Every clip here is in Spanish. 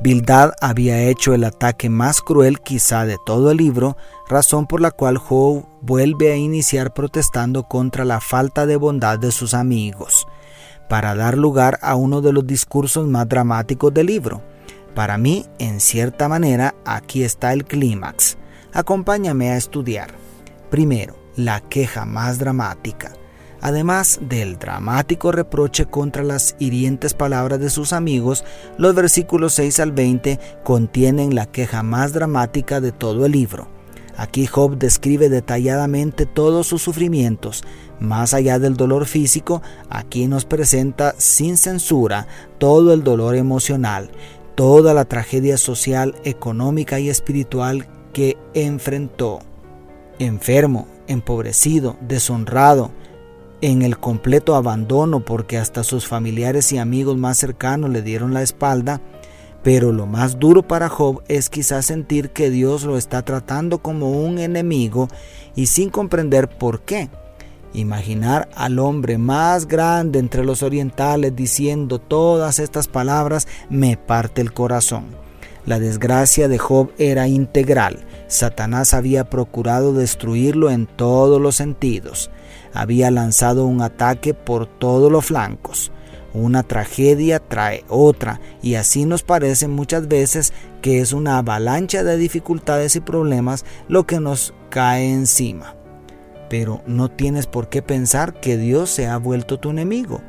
Bildad había hecho el ataque más cruel quizá de todo el libro, razón por la cual Job vuelve a iniciar protestando contra la falta de bondad de sus amigos, para dar lugar a uno de los discursos más dramáticos del libro. Para mí, en cierta manera, aquí está el clímax. Acompáñame a estudiar. Primero, la queja más dramática. Además del dramático reproche contra las hirientes palabras de sus amigos, los versículos 6 al 20 contienen la queja más dramática de todo el libro. Aquí Job describe detalladamente todos sus sufrimientos. Más allá del dolor físico, aquí nos presenta sin censura todo el dolor emocional, toda la tragedia social, económica y espiritual que enfrentó. Enfermo, empobrecido, deshonrado, en el completo abandono porque hasta sus familiares y amigos más cercanos le dieron la espalda, pero lo más duro para Job es quizás sentir que Dios lo está tratando como un enemigo y sin comprender por qué. Imaginar al hombre más grande entre los orientales diciendo todas estas palabras me parte el corazón. La desgracia de Job era integral. Satanás había procurado destruirlo en todos los sentidos había lanzado un ataque por todos los flancos. Una tragedia trae otra y así nos parece muchas veces que es una avalancha de dificultades y problemas lo que nos cae encima. Pero no tienes por qué pensar que Dios se ha vuelto tu enemigo.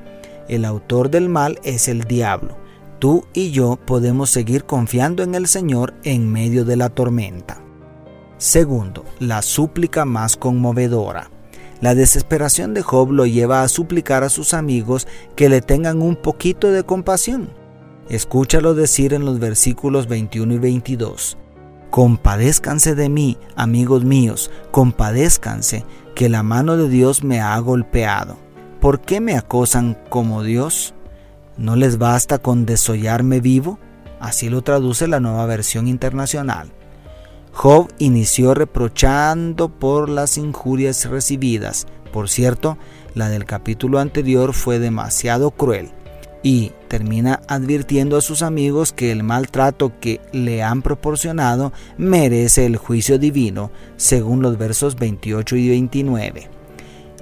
El autor del mal es el diablo. Tú y yo podemos seguir confiando en el Señor en medio de la tormenta. Segundo, la súplica más conmovedora. La desesperación de Job lo lleva a suplicar a sus amigos que le tengan un poquito de compasión. Escúchalo decir en los versículos 21 y 22. Compadézcanse de mí, amigos míos, compadézcanse, que la mano de Dios me ha golpeado. ¿Por qué me acosan como Dios? ¿No les basta con desollarme vivo? Así lo traduce la nueva versión internacional. Job inició reprochando por las injurias recibidas. Por cierto, la del capítulo anterior fue demasiado cruel. Y termina advirtiendo a sus amigos que el maltrato que le han proporcionado merece el juicio divino, según los versos 28 y 29.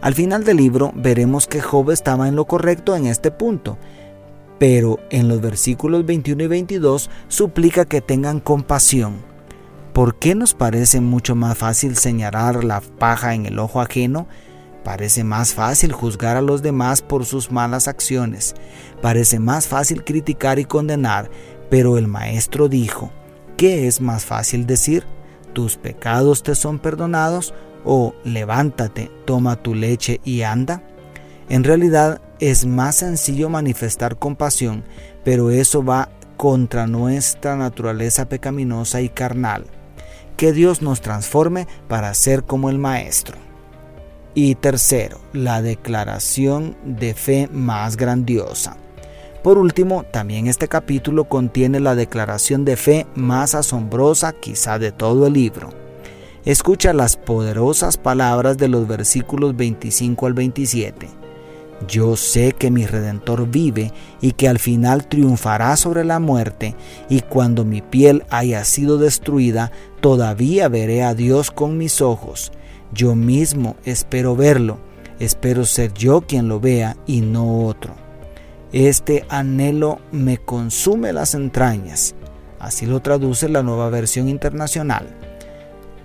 Al final del libro veremos que Job estaba en lo correcto en este punto, pero en los versículos 21 y 22 suplica que tengan compasión ¿Por qué nos parece mucho más fácil señalar la paja en el ojo ajeno? Parece más fácil juzgar a los demás por sus malas acciones. Parece más fácil criticar y condenar. Pero el maestro dijo, ¿qué es más fácil decir? ¿Tus pecados te son perdonados? ¿O levántate, toma tu leche y anda? En realidad es más sencillo manifestar compasión, pero eso va contra nuestra naturaleza pecaminosa y carnal que Dios nos transforme para ser como el Maestro. Y tercero, la declaración de fe más grandiosa. Por último, también este capítulo contiene la declaración de fe más asombrosa quizá de todo el libro. Escucha las poderosas palabras de los versículos 25 al 27. Yo sé que mi Redentor vive y que al final triunfará sobre la muerte, y cuando mi piel haya sido destruida, todavía veré a Dios con mis ojos. Yo mismo espero verlo, espero ser yo quien lo vea y no otro. Este anhelo me consume las entrañas. Así lo traduce la nueva versión internacional.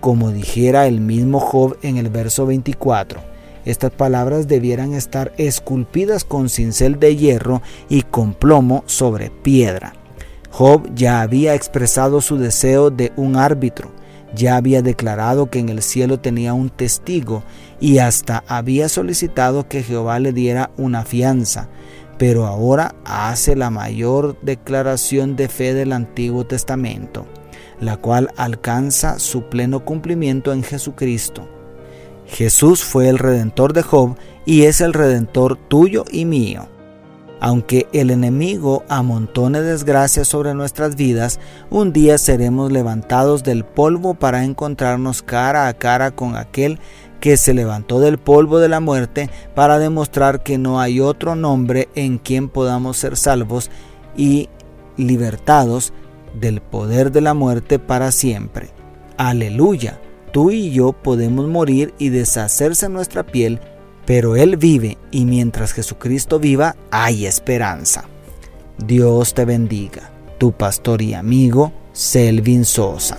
Como dijera el mismo Job en el verso 24, estas palabras debieran estar esculpidas con cincel de hierro y con plomo sobre piedra. Job ya había expresado su deseo de un árbitro, ya había declarado que en el cielo tenía un testigo y hasta había solicitado que Jehová le diera una fianza, pero ahora hace la mayor declaración de fe del Antiguo Testamento. la cual alcanza su pleno cumplimiento en Jesucristo. Jesús fue el redentor de Job y es el redentor tuyo y mío. Aunque el enemigo amontone desgracias sobre nuestras vidas, un día seremos levantados del polvo para encontrarnos cara a cara con aquel que se levantó del polvo de la muerte para demostrar que no hay otro nombre en quien podamos ser salvos y libertados del poder de la muerte para siempre. Aleluya, tú y yo podemos morir y deshacerse nuestra piel pero Él vive y mientras Jesucristo viva hay esperanza. Dios te bendiga, tu pastor y amigo Selvin Sosa.